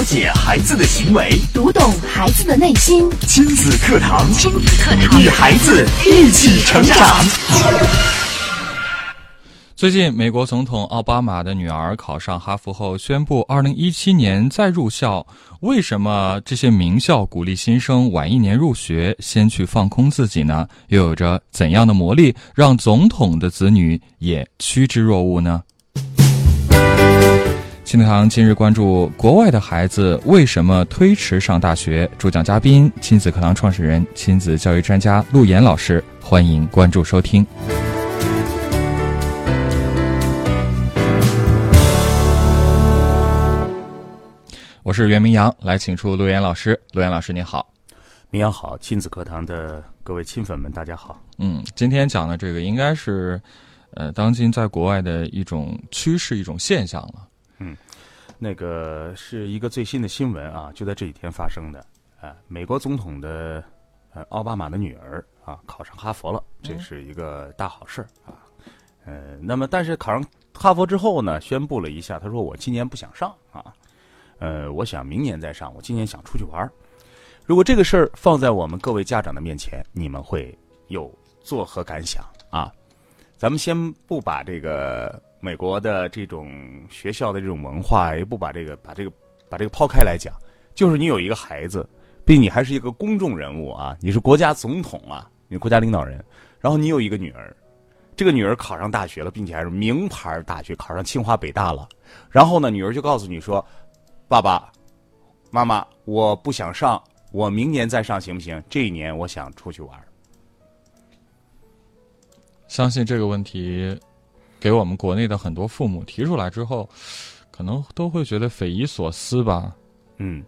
了解孩子的行为，读懂孩子的内心。亲子课堂，亲子课堂，与孩子一起成长。最近，美国总统奥巴马的女儿考上哈佛后，宣布二零一七年再入校。为什么这些名校鼓励新生晚一年入学，先去放空自己呢？又有着怎样的魔力，让总统的子女也趋之若鹜呢？亲子堂今日关注：国外的孩子为什么推迟上大学？主讲嘉宾：亲子课堂创始人、亲子教育专家陆岩老师。欢迎关注收听。我是袁明阳，来请出陆岩老师。陆岩老师，你好。明阳好，亲子课堂的各位亲粉们，大家好。嗯，今天讲的这个应该是，呃，当今在国外的一种趋势、一种现象了。嗯，那个是一个最新的新闻啊，就在这几天发生的。啊，美国总统的呃奥巴马的女儿啊考上哈佛了，这是一个大好事啊。呃，那么但是考上哈佛之后呢，宣布了一下，他说我今年不想上啊。呃，我想明年再上。我今年想出去玩儿如果这个事儿放在我们各位家长的面前，你们会有作何感想啊？咱们先不把这个美国的这种学校的这种文化，也不把这个把这个把这个抛开来讲，就是你有一个孩子，并且你还是一个公众人物啊，你是国家总统啊，你国家领导人，然后你有一个女儿，这个女儿考上大学了，并且还是名牌大学，考上清华北大了，然后呢，女儿就告诉你说。爸爸妈妈，我不想上，我明年再上行不行？这一年我想出去玩。相信这个问题，给我们国内的很多父母提出来之后，可能都会觉得匪夷所思吧。嗯，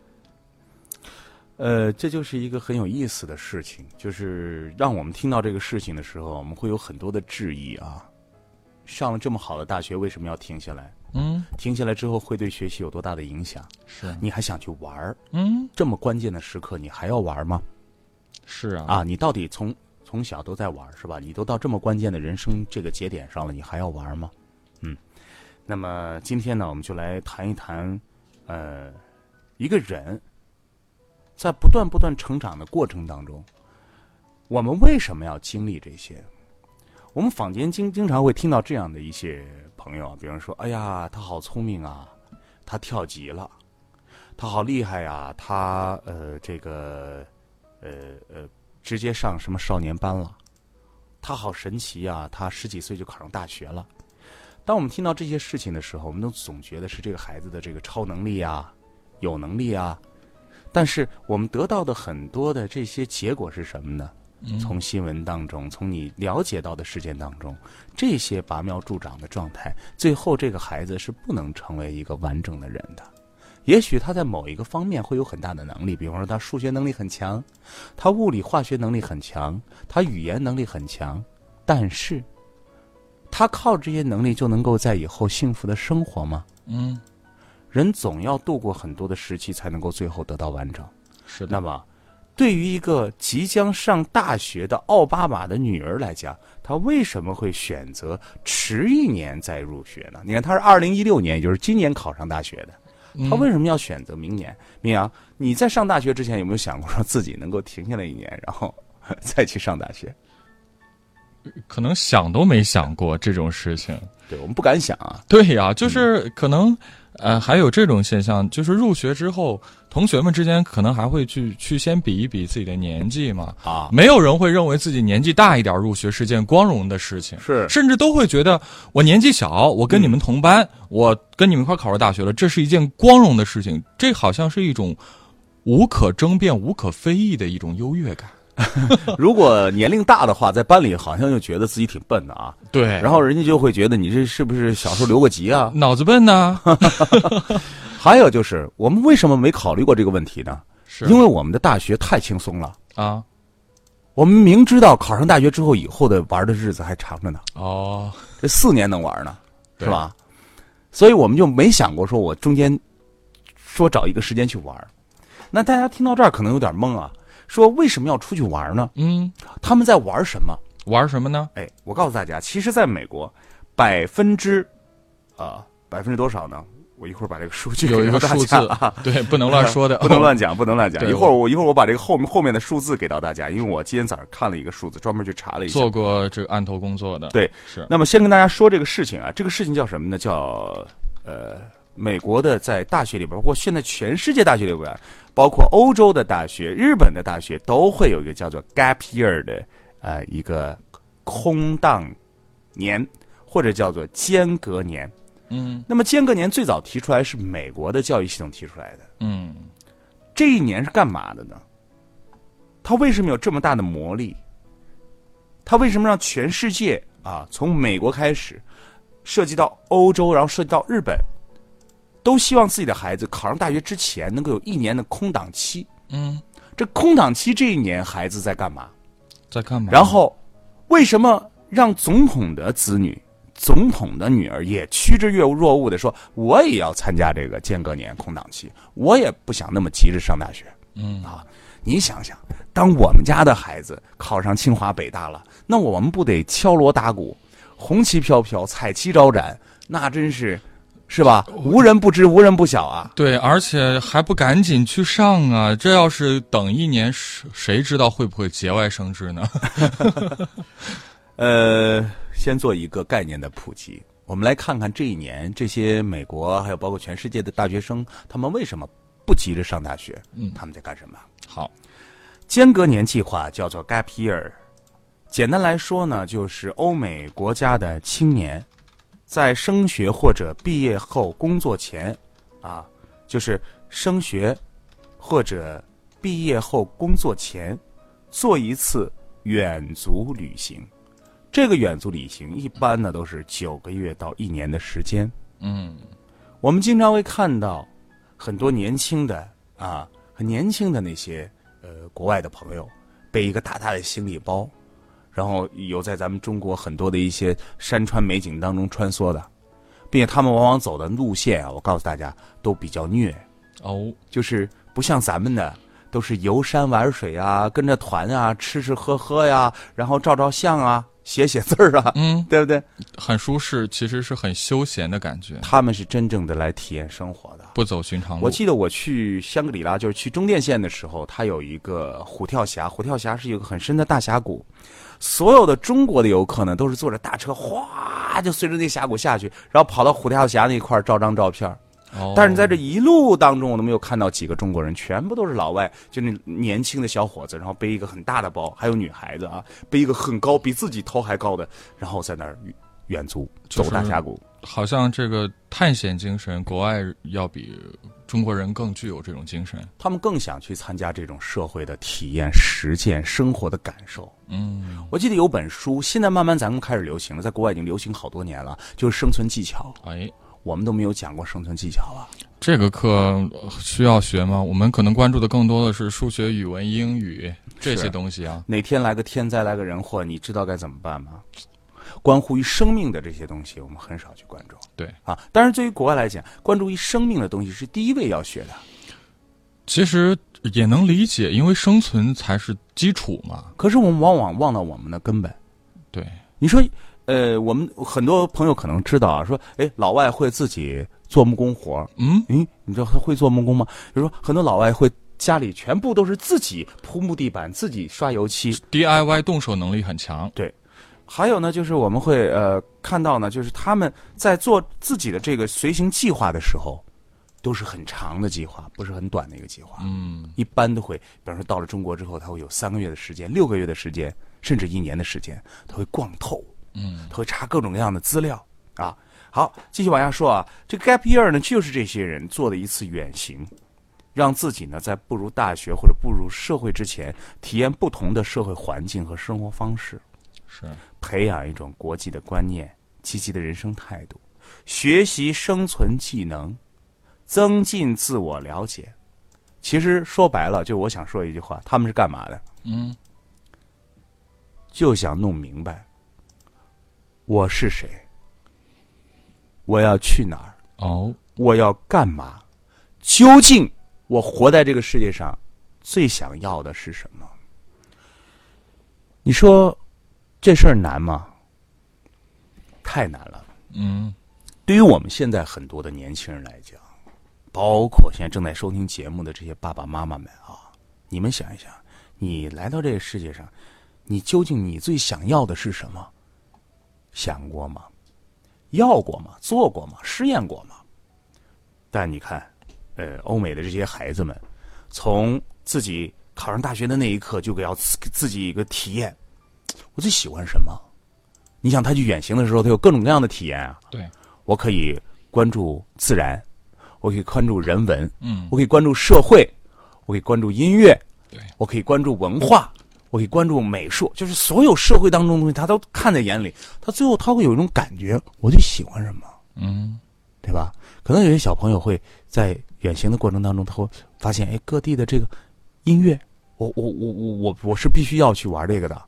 呃，这就是一个很有意思的事情，就是让我们听到这个事情的时候，我们会有很多的质疑啊。上了这么好的大学，为什么要停下来？嗯，停下来之后会对学习有多大的影响？是你还想去玩儿？嗯，这么关键的时刻，你还要玩吗？是啊，啊，你到底从从小都在玩是吧？你都到这么关键的人生这个节点上了，你还要玩吗？嗯，那么今天呢，我们就来谈一谈，呃，一个人在不断不断成长的过程当中，我们为什么要经历这些？我们坊间经经常会听到这样的一些。朋友，比方说，哎呀，他好聪明啊，他跳级了，他好厉害呀，他呃，这个呃呃，直接上什么少年班了，他好神奇啊，他十几岁就考上大学了。当我们听到这些事情的时候，我们都总觉得是这个孩子的这个超能力啊，有能力啊，但是我们得到的很多的这些结果是什么呢？从新闻当中，从你了解到的事件当中，这些拔苗助长的状态，最后这个孩子是不能成为一个完整的人的。也许他在某一个方面会有很大的能力，比方说他数学能力很强，他物理化学能力很强，他语言能力很强，但是，他靠这些能力就能够在以后幸福的生活吗？嗯，人总要度过很多的时期，才能够最后得到完整。是的。那么。对于一个即将上大学的奥巴马的女儿来讲，她为什么会选择迟一年再入学呢？你看，她是二零一六年，也就是今年考上大学的，她为什么要选择明年？明阳，你在上大学之前有没有想过说自己能够停下来一年，然后再去上大学？可能想都没想过这种事情。对我们不敢想啊。对呀，就是可能。呃，还有这种现象，就是入学之后，同学们之间可能还会去去先比一比自己的年纪嘛。啊，没有人会认为自己年纪大一点入学是件光荣的事情，是，甚至都会觉得我年纪小，我跟你们同班，我跟你们一块考上大学了，这是一件光荣的事情。这好像是一种无可争辩、无可非议的一种优越感。如果年龄大的话，在班里好像就觉得自己挺笨的啊。对，然后人家就会觉得你这是不是小时候留过级啊？脑子笨呢？还有就是，我们为什么没考虑过这个问题呢？是因为我们的大学太轻松了啊。我们明知道考上大学之后，以后的玩的日子还长着呢。哦，这四年能玩呢，是吧？所以我们就没想过说，我中间说找一个时间去玩。那大家听到这儿可能有点懵啊。说为什么要出去玩呢？嗯，他们在玩什么？玩什么呢？哎，我告诉大家，其实，在美国，百分之，啊，百分之多少呢？我一会儿把这个数据有一给到大个数字家啊，对，不能乱说的，不能乱讲，不能乱讲。一会儿我一会儿我把这个后面后面的数字给到大家，因为我今天早上看了一个数字，专门去查了一下。做过这个案头工作的。对，是那么先跟大家说这个事情啊，这个事情叫什么呢？叫呃，美国的在大学里边，包括现在全世界大学里边，包括欧洲的大学、日本的大学，都会有一个叫做 gap year 的呃一个空档年，或者叫做间隔年。嗯那么间隔年最早提出来是美国的教育系统提出来的。嗯这一年是干嘛的呢？它为什么有这么大的魔力？它为什么让全世界啊，从美国开始，涉及到欧洲，然后涉及到日本，都希望自己的孩子考上大学之前能够有一年的空档期。嗯，这空档期这一年，孩子在干嘛？在干嘛？然后，为什么让总统的子女、总统的女儿也趋之若若鹜的说，我也要参加这个间隔年空档期，我也不想那么急着上大学。嗯啊，你想想，当我们家的孩子考上清华北大了，那我们不得敲锣打鼓、红旗飘飘、彩旗招展？那真是，是吧？无人不知，无人不晓啊！对，而且还不赶紧去上啊！这要是等一年，谁谁知道会不会节外生枝呢？呃，先做一个概念的普及，我们来看看这一年这些美国还有包括全世界的大学生，他们为什么不急着上大学？嗯他们在干什么？好，间隔年计划叫做 Gap Year，简单来说呢，就是欧美国家的青年在升学或者毕业后工作前，啊，就是升学或者毕业后工作前做一次远足旅行。这个远足旅行一般呢都是九个月到一年的时间。嗯我们经常会看到很多年轻的啊，很年轻的那些呃国外的朋友背一个大大的行李包，然后有在咱们中国很多的一些山川美景当中穿梭的，并且他们往往走的路线啊，我告诉大家都比较虐，哦，就是不像咱们的都是游山玩水啊，跟着团啊，吃吃喝喝呀，然后照照相啊，写写字儿啊，嗯，对不对？很舒适，其实是很休闲的感觉，他们是真正的来体验生活的。不走寻常路。我记得我去香格里拉，就是去中甸县的时候，它有一个虎跳峡，虎跳峡是一个很深的大峡谷。所有的中国的游客呢，都是坐着大车，哗就随着那峡谷下去，然后跑到虎跳峡那块儿照张照片儿。哦，但是在这一路当中，我都没有看到几个中国人，全部都是老外，就那年轻的小伙子，然后背一个很大的包，还有女孩子啊，背一个很高，比自己头还高的，然后在那儿远远足，走大峡谷。好像这个探险精神，国外要比中国人更具有这种精神。他们更想去参加这种社会的体验、实践、生活的感受。嗯，我记得有本书，现在慢慢咱们开始流行了，在国外已经流行好多年了，就是生存技巧。哎，我们都没有讲过生存技巧啊。这个课呃需要学吗？我们可能关注的更多的是数学、语文、英语这些东西啊。哪天来个天灾，来个人祸，你知道该怎么办吗？关乎于生命的这些东西，我们很少去关注对，啊。但是，对于国外来讲，关注于生命的东西是第一位要学的。其实也能理解，因为生存才是基础嘛。可是我们往往忘了我们的根本。对，你说，呃，我们很多朋友可能知道啊，说，哎，老外会自己做木工活儿嗯，诶，你知道他会做木工吗？比如说，很多老外会家里全部都是自己铺木地板、自己刷油漆。DIY 动手能力很强。对还有呢，就是我们会呃看到呢，就是他们在做自己的这个随行计划的时候，都是很长的计划，不是很短的一个计划。嗯，一般都会，比方说到了中国之后，他会有三个月的时间、六个月的时间，甚至一年的时间，他会逛透。嗯，他会查各种各样的资料啊。好，继续往下说啊，这个 gap year 呢，就是这些人做的一次远行，让自己呢在步入大学或者步入社会之前，体验不同的社会环境和生活方式，是，培养一种国际的观念、积极的人生态度，学习生存技能，增进自我了解。其实说白了，就我想说一句话，他们是干嘛的？嗯，就想弄明白我是谁，我要去哪儿，哦，我要干嘛，究竟我活在这个世界上最想要的是什么？你说这事儿难吗？太难了。嗯，对于我们现在很多的年轻人来讲，包括现在正在收听节目的这些爸爸妈妈们啊，你们想一想，你来到这个世界上，你究竟你最想要的是什么？想过吗？要过吗？做过吗？试验过吗？但你看，呃，欧美的这些孩子们，从自己考上大学的那一刻，就给要自自己一个体验，我最喜欢什么？你想他去远行的时候，他有各种各样的体验啊。对，我可以关注自然，我可以关注人文，嗯我可以关注社会，我可以关注音乐，对，我可以关注文化，我可以关注美术，就是所有社会当中的东西，他都看在眼里。他最后他会有一种感觉，我就喜欢什么，嗯对吧？可能有些小朋友会在远行的过程当中，他会发现，哎，各地的这个音乐，我我我我我我是必须要去玩这个的。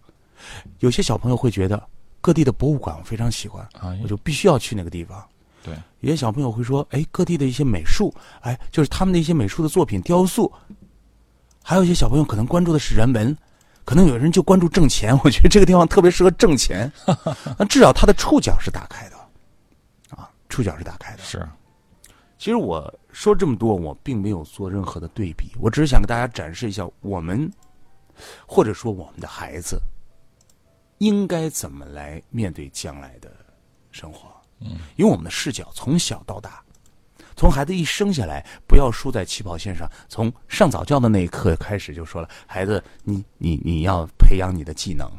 有些小朋友会觉得各地的博物馆我非常喜欢，哎我就必须要去那个地方。对，有些小朋友会说，哎，各地的一些美术，哎，就是他们的一些美术的作品、雕塑。还有一些小朋友可能关注的是人文，可能有人就关注挣钱。我觉得这个地方特别适合挣钱，那至少他的触角是打开的，啊，触角是打开的。是，其实我说这么多，我并没有做任何的对比，我只是想给大家展示一下我们，或者说我们的孩子，应该怎么来面对将来的生活。嗯，因为我们的视角从小到大，从孩子一生下来，不要输在起跑线上，从上早教的那一刻开始就说了，孩子，你你你要培养你的技能，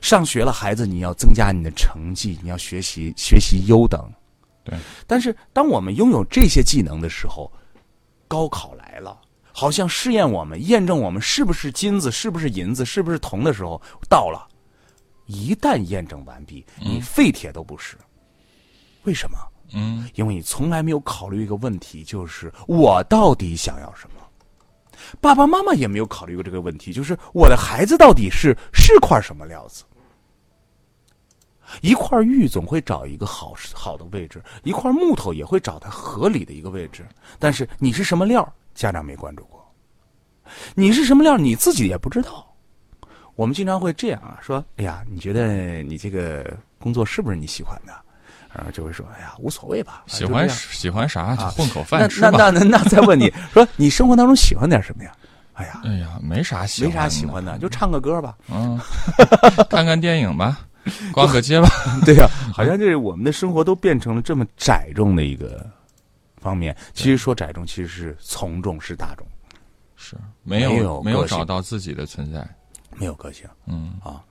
上学了，孩子你要增加你的成绩，你要学习学习优等。对，但是当我们拥有这些技能的时候，高考来了，好像试验我们、验证我们是不是金子、是不是银子、是不是铜的时候到了。一旦验证完毕，你废铁都不是。为什么？嗯因为你从来没有考虑一个问题，就是我到底想要什么。爸爸妈妈也没有考虑过这个问题，就是我的孩子到底是是块什么料子。一块玉总会找一个好好的位置，一块木头也会找它合理的一个位置。但是你是什么料，家长没关注过。你是什么料，你自己也不知道。我们经常会这样啊，说：“哎呀，你觉得你这个工作是不是你喜欢的？”然后就会说：“哎呀，无所谓吧。”喜欢喜欢啥就混口那那饭吃吧。那那那再问你说，你生活当中喜欢点什么呀？哎呀，哎呀，没啥喜没，啥喜欢的，就唱个歌吧。嗯，看看电影吧，逛个街吧。对呀、好像就是我们的生活都变成了这么窄众的一个方面。其实说窄众，其实是从众，是大众，是没有没有找到自己的存在。没有个性。嗯啊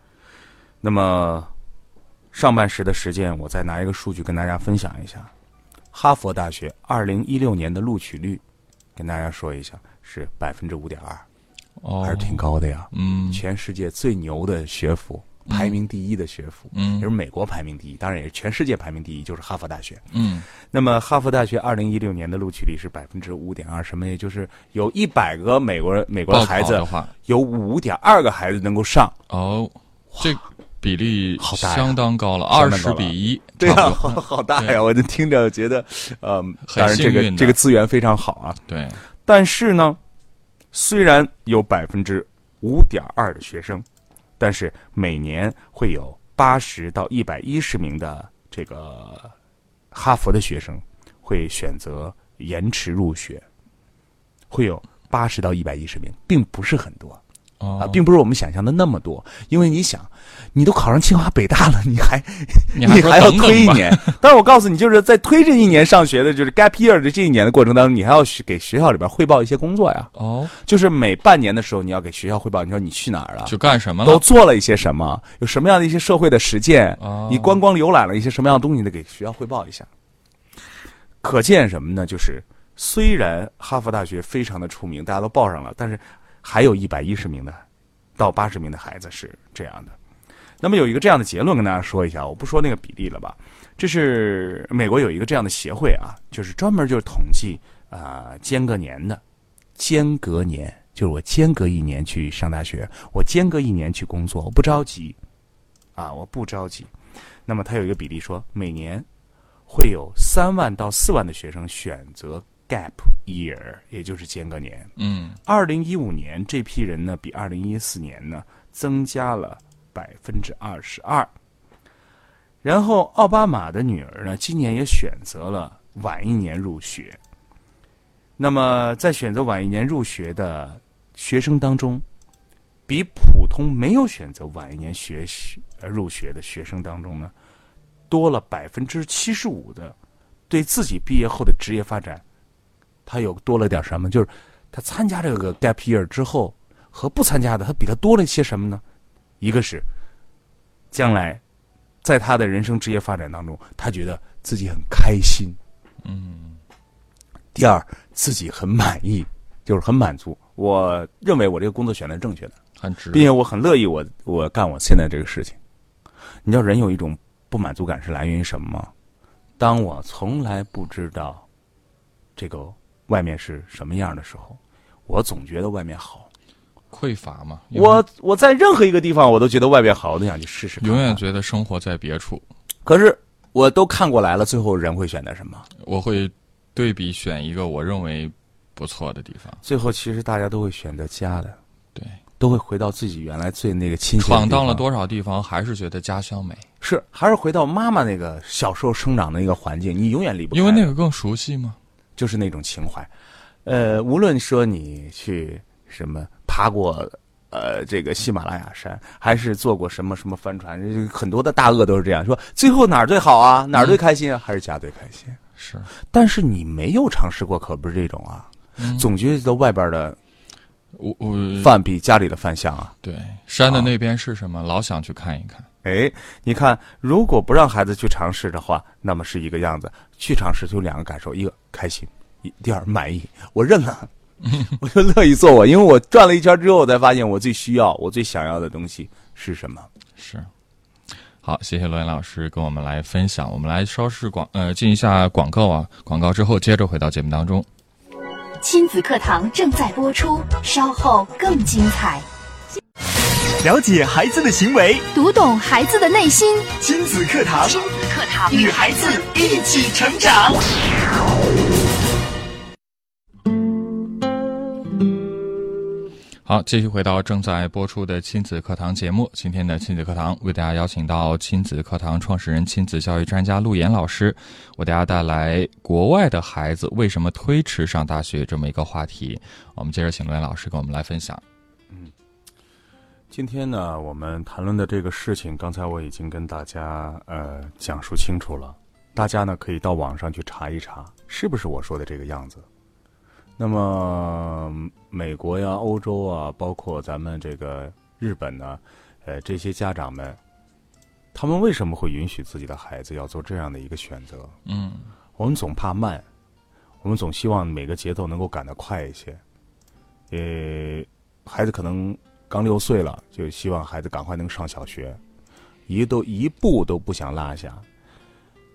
那么上半时的时间，我再拿一个数据跟大家分享一下：哈佛大学二零一六年的录取率，跟大家说一下是百分之五点二，哦，还是挺高的呀。嗯全世界最牛的学府，排名第一的学府，嗯也是美国排名第一，当然也是全世界排名第一，就是哈佛大学。嗯那么哈佛大学二零一六年的录取率是百分之五点二，什么？也就是有一百个美国人美国的孩子的，话，有五点二个孩子能够上。哦，这比例好大相当高了，二十比一，对呀、好 好大呀！我就听着觉得，呃，当然这个这个资源非常好啊。对，但是呢，虽然有百分之五点二的学生，但是每年会有八十到一百一十名的这个哈佛的学生会选择延迟入学，会有八十到一百一十名，并不是很多啊，哦，并不是我们想象的那么多。因为你想，你都考上清华北大了，你还 你还要推一年。但是我告诉你，就是在推这一年上学的，就是 gap year 的这一年的过程当中，你还要去给学校里边汇报一些工作呀。哦，就是每半年的时候，你要给学校汇报，你说你去哪儿了，去干什么了都？做了一些什么，有什么样的一些社会的实践，哦你观光游览了一些什么样的东西，你得给学校汇报一下。可见什么呢？就是虽然哈佛大学非常的出名，大家都报上了，但是还有一百一十名的到八十名的孩子是这样的。那么有一个这样的结论跟大家说一下，我不说那个比例了吧。这是美国有一个这样的协会啊，就是专门就是统计啊、间隔年的，间隔年就是我间隔一年去上大学，我间隔一年去工作，我不着急啊，我不着急。那么它有一个比例说，每年会有三万到四万的学生选择 gap year，也就是间隔年。嗯二零一五年这批人呢，比二零一四年呢增加了百分之二十二。然后奥巴马的女儿呢，今年也选择了晚一年入学。那么在选择晚一年入学的学生当中，比普通没有选择晚一年学习呃入学的学生当中呢，多了百分之七十五的对自己毕业后的职业发展，他有多了点什么？就是他参加这个 gap year 之后和不参加的，他比他多了一些什么呢？一个是将来在他的人生职业发展当中，他觉得自己很开心。嗯，第二，自己很满意，就是很满足。我认为我这个工作选的是正确的，很值。并且我很乐意我我干我现在这个事情。你知道人有一种不满足感是来源于什么吗？当我从来不知道这个外面是什么样的时候，我总觉得外面好。匮乏嘛，我我在任何一个地方，我都觉得外面好，我都想去试试看看。永远觉得生活在别处。可是我都看过来了，最后人会选择什么？我会对比选一个我认为不错的地方，最后其实大家都会选择家的，对，都会回到自己原来最那个亲。闯荡了多少地方，还是觉得家乡美，是还是回到妈妈那个小时候生长的一个环境，你永远离不开。因为那个更熟悉嘛。就是那种情怀。呃，无论说你去什么爬过呃这个喜马拉雅山，还是坐过什么什么帆船，很多的大鳄都是这样说。最后哪儿最好啊？哪儿最开心啊？还是家最开心？是，但是你没有尝试过，可不是这种啊。嗯总觉得外边的我我饭比家里的饭香啊。对山的那边是什么？老想去看一看。哎，你看，如果不让孩子去尝试的话，那么是一个样子；去尝试就两个感受：一个开心，一第二满意。我认了，我就乐意做我，因为我转了一圈之后，我才发现我最需要、我最想要的东西是什么。是。好，谢谢罗岩老师跟我们来分享。我们来稍事广呃进一下广告啊，广告之后接着回到节目当中。亲子课堂正在播出，稍后更精彩。了解孩子的行为，读懂孩子的内心，亲子课堂亲子课堂与孩子一起成长。好，继续回到正在播出的亲子课堂节目。今天的亲子课堂为大家邀请到亲子课堂创始人、亲子教育专家陆岩老师，为大家带来国外的孩子为什么推迟上大学这么一个话题。我们接着请陆岩老师跟我们来分享。今天呢，我们谈论的这个事情，刚才我已经跟大家呃讲述清楚了。大家呢可以到网上去查一查，是不是我说的这个样子。那么美国呀、欧洲啊，包括咱们这个日本呢，呃，这些家长们，他们为什么会允许自己的孩子要做这样的一个选择？嗯我们总怕慢，我们总希望每个节奏能够赶得快一些。呃，孩子可能刚六岁了，就希望孩子赶快能上小学，一都一步都不想落下。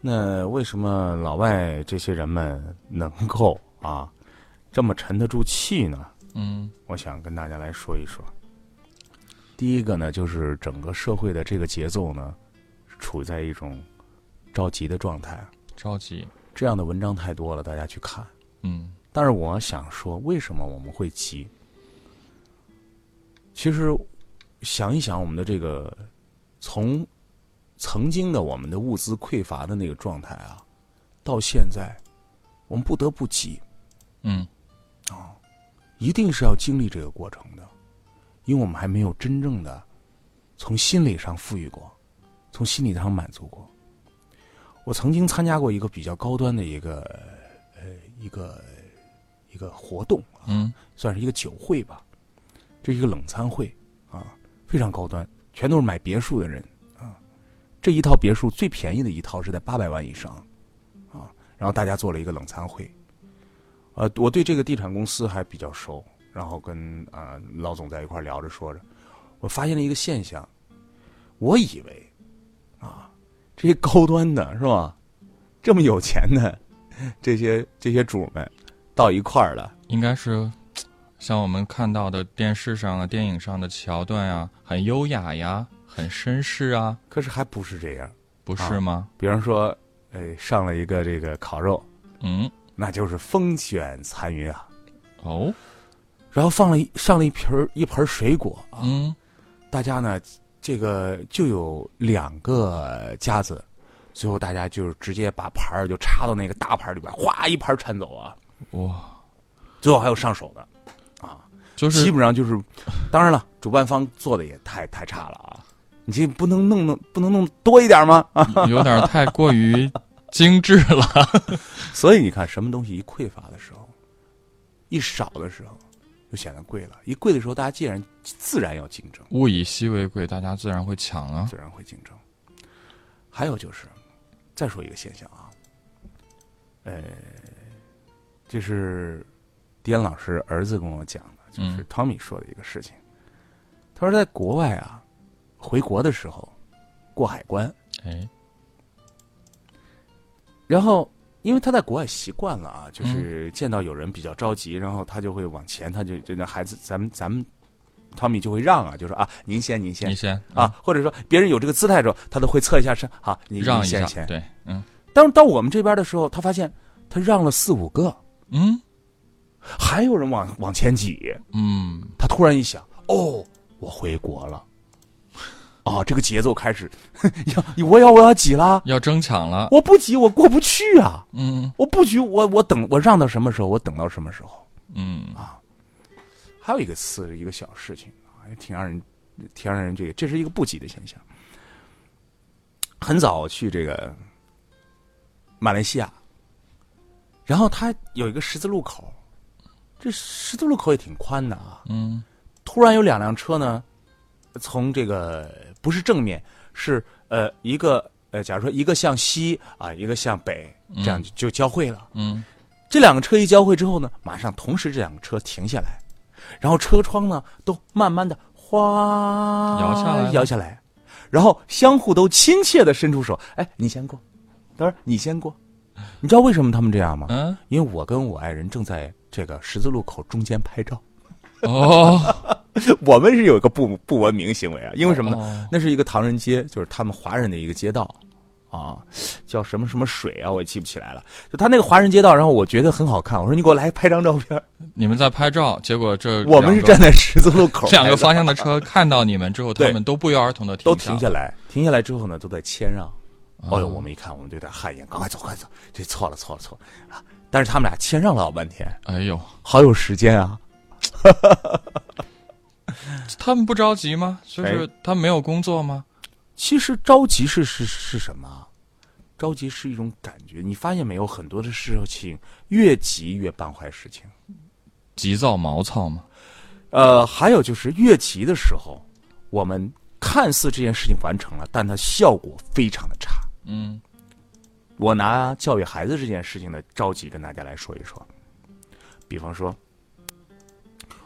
那为什么老外这些人们能够啊这么沉得住气呢？嗯我想跟大家来说一说。第一个呢，就是整个社会的这个节奏呢，处在一种着急的状态。着急。这样的文章太多了，大家去看。嗯但是我想说，为什么我们会急？其实想一想，我们的这个从曾经的我们的物资匮乏的那个状态啊，到现在，我们不得不急，嗯啊一定是要经历这个过程的，因为我们还没有真正的从心理上富裕过，从心理上满足过。我曾经参加过一个比较高端的一个呃一个一个活动啊，嗯算是一个酒会吧，这是一个冷餐会啊，非常高端，全都是买别墅的人啊。这一套别墅最便宜的一套是在八百万以上啊，然后大家做了一个冷餐会。呃，我对这个地产公司还比较熟，然后跟啊、呃老总在一块聊着说着，我发现了一个现象，我以为啊这些高端的是吧，这么有钱的这些这些主们到一块儿了。应该是像我们看到的电视上啊、电影上的桥段啊，很优雅呀，很绅士啊，可是还不是这样。不是吗？比方说，哎，上了一个这个烤肉，嗯那就是风卷残云啊。哦然后放了一上了一瓶儿一盆水果啊，嗯大家呢，这个就有两个夹子最后大家就是直接把盘儿就插到那个大盘里边，哗一盘铲走啊，哇，最后还有上手的，就是基本上就是，当然了，主办方做的也太太差了啊！你这不能弄弄不能弄多一点吗？啊！有点太过于精致了。所以你看，什么东西一匮乏的时候，一少的时候，就显得贵了；一贵的时候，大家既然自然要竞争，物以稀为贵，大家自然会抢啊。自然会竞争。还有就是，再说一个现象啊，呃，这是迪安老师儿子跟我讲的，就是嗯。汤米说的一个事情。他说，在国外啊，回国的时候过海关，哎，然后因为他在国外习惯了啊，就是见到有人比较着急，然后他就会往前，他就就那孩子，咱们咱们汤米就会让啊，就说啊，您先，您先您先啊，或者说别人有这个姿态的时候，他都会侧一下身，好，您让一下你先先。对，嗯。当到我们这边的时候，他发现他让了四五个，嗯还有人往往前挤，嗯，他突然一想，哦，我回国了，啊，这个节奏开始，要我要我要挤了，要争抢了。我不挤我过不去啊，嗯。我不挤，我我等我让到什么时候，我等到什么时候。嗯。啊。还有一个次一个小事情啊，也挺让人挺让人这个，这是一个不挤的现象。很早去这个马来西亚，然后他有一个十字路口，这十字路口也挺宽的啊。嗯突然有两辆车呢，从这个不是正面，是呃一个呃，假如说一个向西啊，一个向北，这样就就交汇了。嗯这两个车一交汇之后呢，马上同时这两个车停下来，然后车窗呢都慢慢的哗摇下来摇下来，然后相互都亲切的伸出手，哎，你先过，等会儿你先过。你知道为什么他们这样吗？嗯因为我跟我爱人正在这个十字路口中间拍照，哦，我们是有一个不不文明行为啊，因为什么呢？哦那是一个唐人街，就是他们华人的一个街道，啊，叫什么什么水啊，我也记不起来了。就他那个华人街道，然后我觉得很好看，我说你给我来拍张照片。你们在拍照，结果这我们是站在十字路口，两个方向的车看到你们之后，他们都不约而同的都停停下来，停下来之后呢，都在谦让。哦哎呦，我们一看，我们都有点汗颜，赶快走，快走，这错了，错了，错了啊！但是他们俩谦让了老半天，哎呦，好有时间啊。他们不着急吗？就是他们没有工作吗？其实着急是是是什么？着急是一种感觉。你发现没有，很多的事情越急越办坏事情。急躁毛躁吗？呃，还有就是越急的时候，我们看似这件事情完成了，但它效果非常的差。嗯我拿教育孩子这件事情的着急跟大家来说一说。比方说，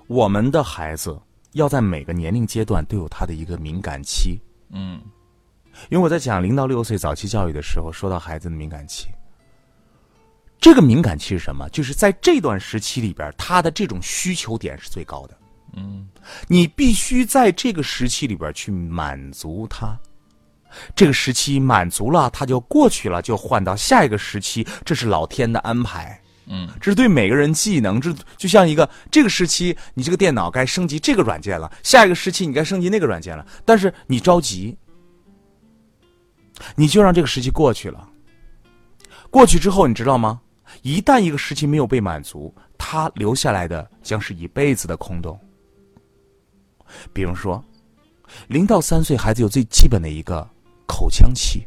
我们的孩子要在每个年龄阶段都有他的一个敏感期。嗯因为我在讲零到六岁早期教育的时候，说到孩子的敏感期。这个敏感期是什么？就是在这段时期里边，他的这种需求点是最高的。嗯你必须在这个时期里边去满足他。这个时期满足了，他就过去了，就换到下一个时期，这是老天的安排。嗯这是对每个人技能，这就像一个这个时期你这个电脑该升级这个软件了，下一个时期你该升级那个软件了，但是你着急，你就让这个时期过去了。过去之后，你知道吗？一旦一个时期没有被满足，它留下来的将是一辈子的空洞。比如说，零到三岁孩子有最基本的一个口腔期。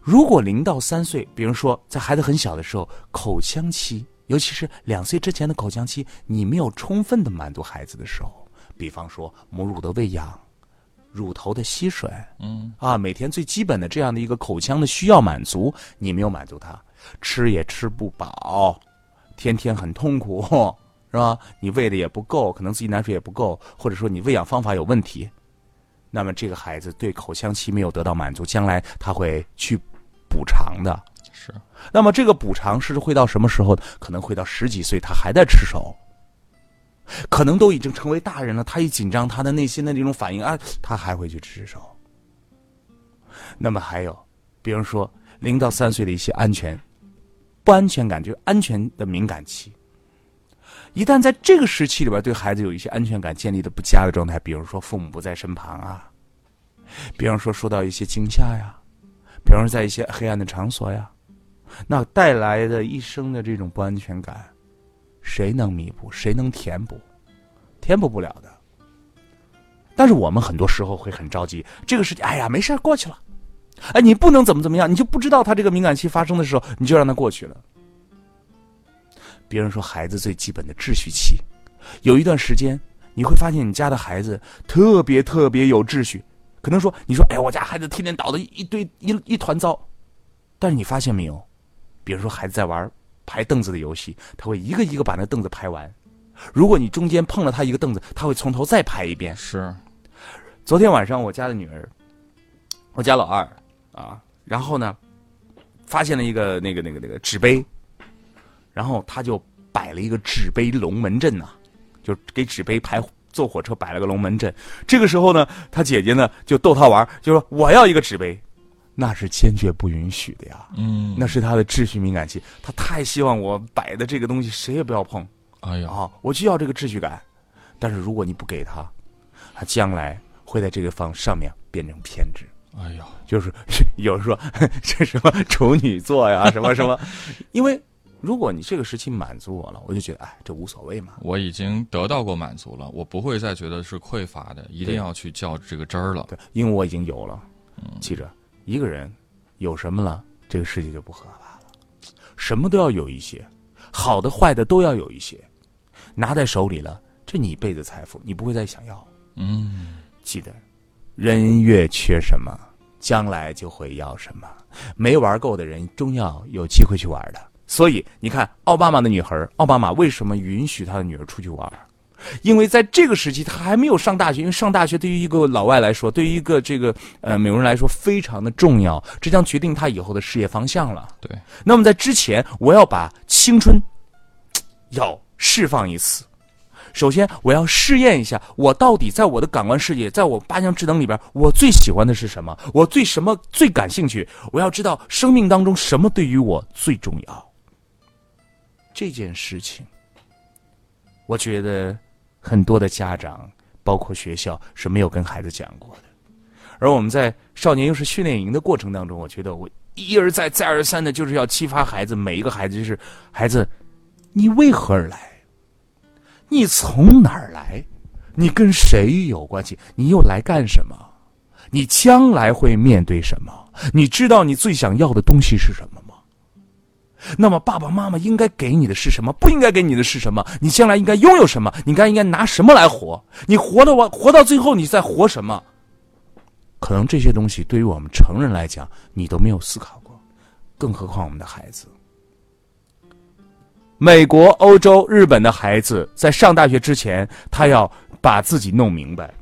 如果零到三岁，比如说在孩子很小的时候，口腔期，尤其是两岁之前的口腔期，你没有充分的满足孩子的时候，比方说母乳的喂养、乳头的吸吮嗯啊，每天最基本的这样的一个口腔的需要满足，你没有满足他，吃也吃不饱，天天很痛苦，是吧？你喂的也不够，可能自己奶水也不够，或者说你喂养方法有问题，那么这个孩子对口腔期没有得到满足，将来他会去补偿的。是那么这个补偿是会到什么时候？可能会到十几岁，他还在吃手，可能都已经成为大人了。他一紧张，他的内心的这种反应啊，他还会去吃手。那么还有，比如说零到三岁的一些安全、不安全感，就是安全的敏感期。一旦在这个时期里边对孩子有一些安全感建立的不佳的状态，比如说父母不在身旁啊，比方说受到一些惊吓呀，比方说在一些黑暗的场所呀，那带来的一生的这种不安全感，谁能弥补？谁能填补？填补不了的。但是我们很多时候会很着急，这个事情，哎呀，没事过去了。哎，你不能怎么怎么样，你就不知道他这个敏感期发生的时候，你就让他过去了。别人说孩子最基本的秩序期，有一段时间你会发现你家的孩子特别特别有秩序。可能说你说哎，我家孩子天天捣的一堆一一团糟，但是你发现没有？比如说孩子在玩排凳子的游戏，他会一个一个把那凳子排完。如果你中间碰了他一个凳子，他会从头再排一遍。是。昨天晚上我家的女儿，我家老二啊，然后呢，发现了一个那个那个那个纸杯。然后他就摆了一个纸杯龙门阵呐，就给纸杯排坐火车摆了个龙门阵。这个时候呢，他姐姐呢就逗他玩，就说我要一个纸杯，那是坚决不允许的呀。嗯，那是他的秩序敏感期，他太希望我摆的这个东西谁也不要碰。哎呀，啊，我就要这个秩序感。但是如果你不给他，他将来会在这个方上面变成偏执。哎呀，就是 有人说 这什么处女座呀，什么什么，因为。如果你这个时期满足我了，我就觉得哎，这无所谓嘛。我已经得到过满足了，我不会再觉得是匮乏的，一定要去较这个真儿了。对，因为我已经有了。记着，一个人有什么了，这个世界就不合法了。什么都要有一些，好的坏的都要有一些，拿在手里了，这你一辈子财富，你不会再想要。嗯，记得，人越缺什么，将来就会要什么。没玩够的人，终要有机会去玩的。所以你看，奥巴马的女儿，奥巴马为什么允许他的女儿出去玩？因为在这个时期，他还没有上大学。因为上大学对于一个老外来说，对于一个这个呃美国人来说，非常的重要，这将决定他以后的事业方向了。对。那么在之前，我要把青春要释放一次。首先，我要试验一下，我到底在我的感官世界，在我八项智能里边，我最喜欢的是什么？我最什么最感兴趣？我要知道生命当中什么对于我最重要。这件事情，我觉得很多的家长，包括学校是没有跟孩子讲过的。而我们在少年优势训练营的过程当中，我觉得我一而再、再而三的，就是要激发孩子，每一个孩子就是孩子，你为何而来？你从哪儿来？你跟谁有关系？你又来干什么？你将来会面对什么？你知道你最想要的东西是什么？那么，爸爸妈妈应该给你的是什么？不应该给你的是什么？你将来应该拥有什么？你该应该拿什么来活？你活的完，活到最后，你在活什么？可能这些东西对于我们成人来讲，你都没有思考过，更何况我们的孩子。美国、欧洲、日本的孩子在上大学之前，他要把自己弄明白，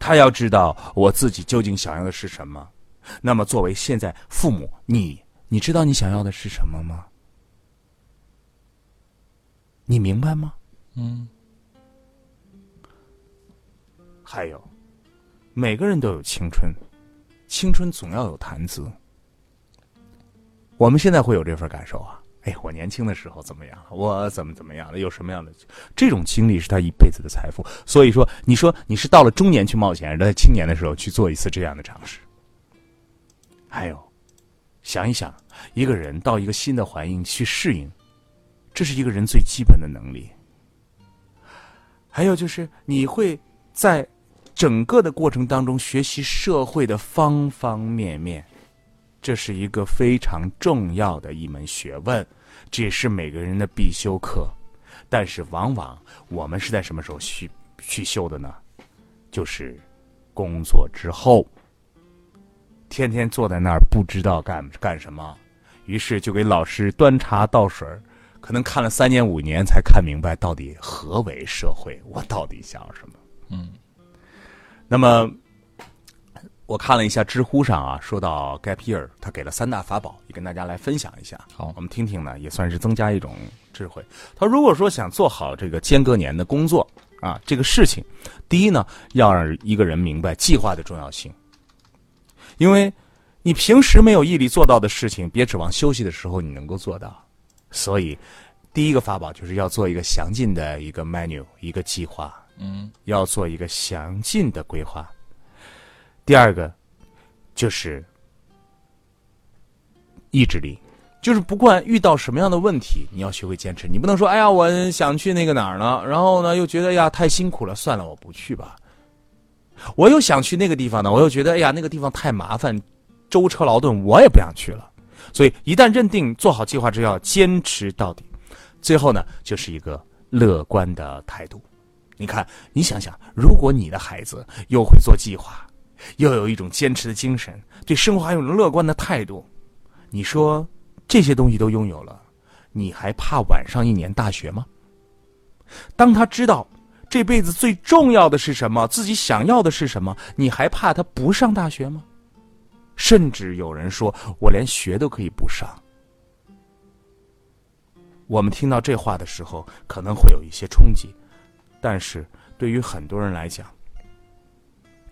他要知道我自己究竟想要的是什么。那么，作为现在父母，你。你知道你想要的是什么吗？你明白吗？嗯。还有，每个人都有青春，青春总要有谈资。我们现在会有这份感受啊！哎，我年轻的时候怎么样？我怎么怎么样了？有什么样的这种经历是他一辈子的财富。所以说，你说你是到了中年去冒险，还是在青年的时候去做一次这样的尝试？还有。想一想，一个人到一个新的环境去适应，这是一个人最基本的能力。还有就是，你会在整个的过程当中学习社会的方方面面，这是一个非常重要的一门学问，这也是每个人的必修课。但是，往往我们是在什么时候去去修的呢？就是工作之后。天天坐在那儿不知道干干什么，于是就给老师端茶倒水可能看了三年五年才看明白到底何为社会，我到底想要什么。嗯，那么我看了一下知乎上啊，说到 Gap Year，他给了三大法宝，也跟大家来分享一下。好，我们听听呢，也算是增加一种智慧。他如果说想做好这个间隔年的工作啊，这个事情，第一呢，要让一个人明白计划的重要性。因为，你平时没有毅力做到的事情，别指望休息的时候你能够做到。所以，第一个法宝就是要做一个详尽的一个 menu，一个计划。嗯，要做一个详尽的规划。第二个，就是意志力，就是不管遇到什么样的问题，你要学会坚持。你不能说，哎呀，我想去那个哪儿呢，然后呢又觉得哎呀太辛苦了，算了，我不去吧。我又想去那个地方呢，我又觉得哎呀那个地方太麻烦，舟车劳顿，我也不想去了。所以一旦认定做好计划之后，要坚持到底。最后呢，就是一个乐观的态度。你看，你想想，如果你的孩子又会做计划，又有一种坚持的精神，对生活还有种乐观的态度，你说这些东西都拥有了，你还怕晚上一年大学吗？当他知道。这辈子最重要的是什么？自己想要的是什么？你还怕他不上大学吗？甚至有人说，我连学都可以不上。我们听到这话的时候，可能会有一些冲击，但是对于很多人来讲，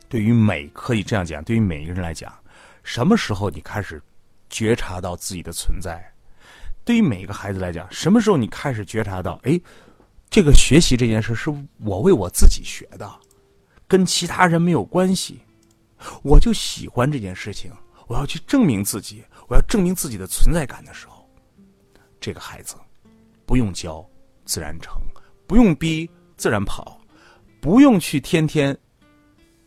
对于每可以这样讲，对于每一个人来讲，什么时候你开始觉察到自己的存在？对于每个孩子来讲，什么时候你开始觉察到？哎。这个学习这件事是我为我自己学的，跟其他人没有关系。我就喜欢这件事情，我要去证明自己，我要证明自己的存在感的时候，这个孩子不用教，自然成；不用逼，自然跑；不用去天天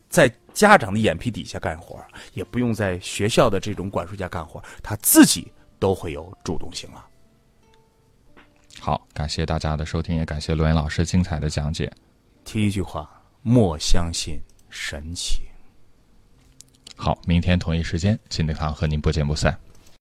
在家长的眼皮底下干活，也不用在学校的这种管束下干活，他自己都会有主动性了。好，感谢大家的收听，也感谢罗岩老师精彩的讲解。提一句话：莫相信神奇。好，明天同一时间，金立堂和您不见不散。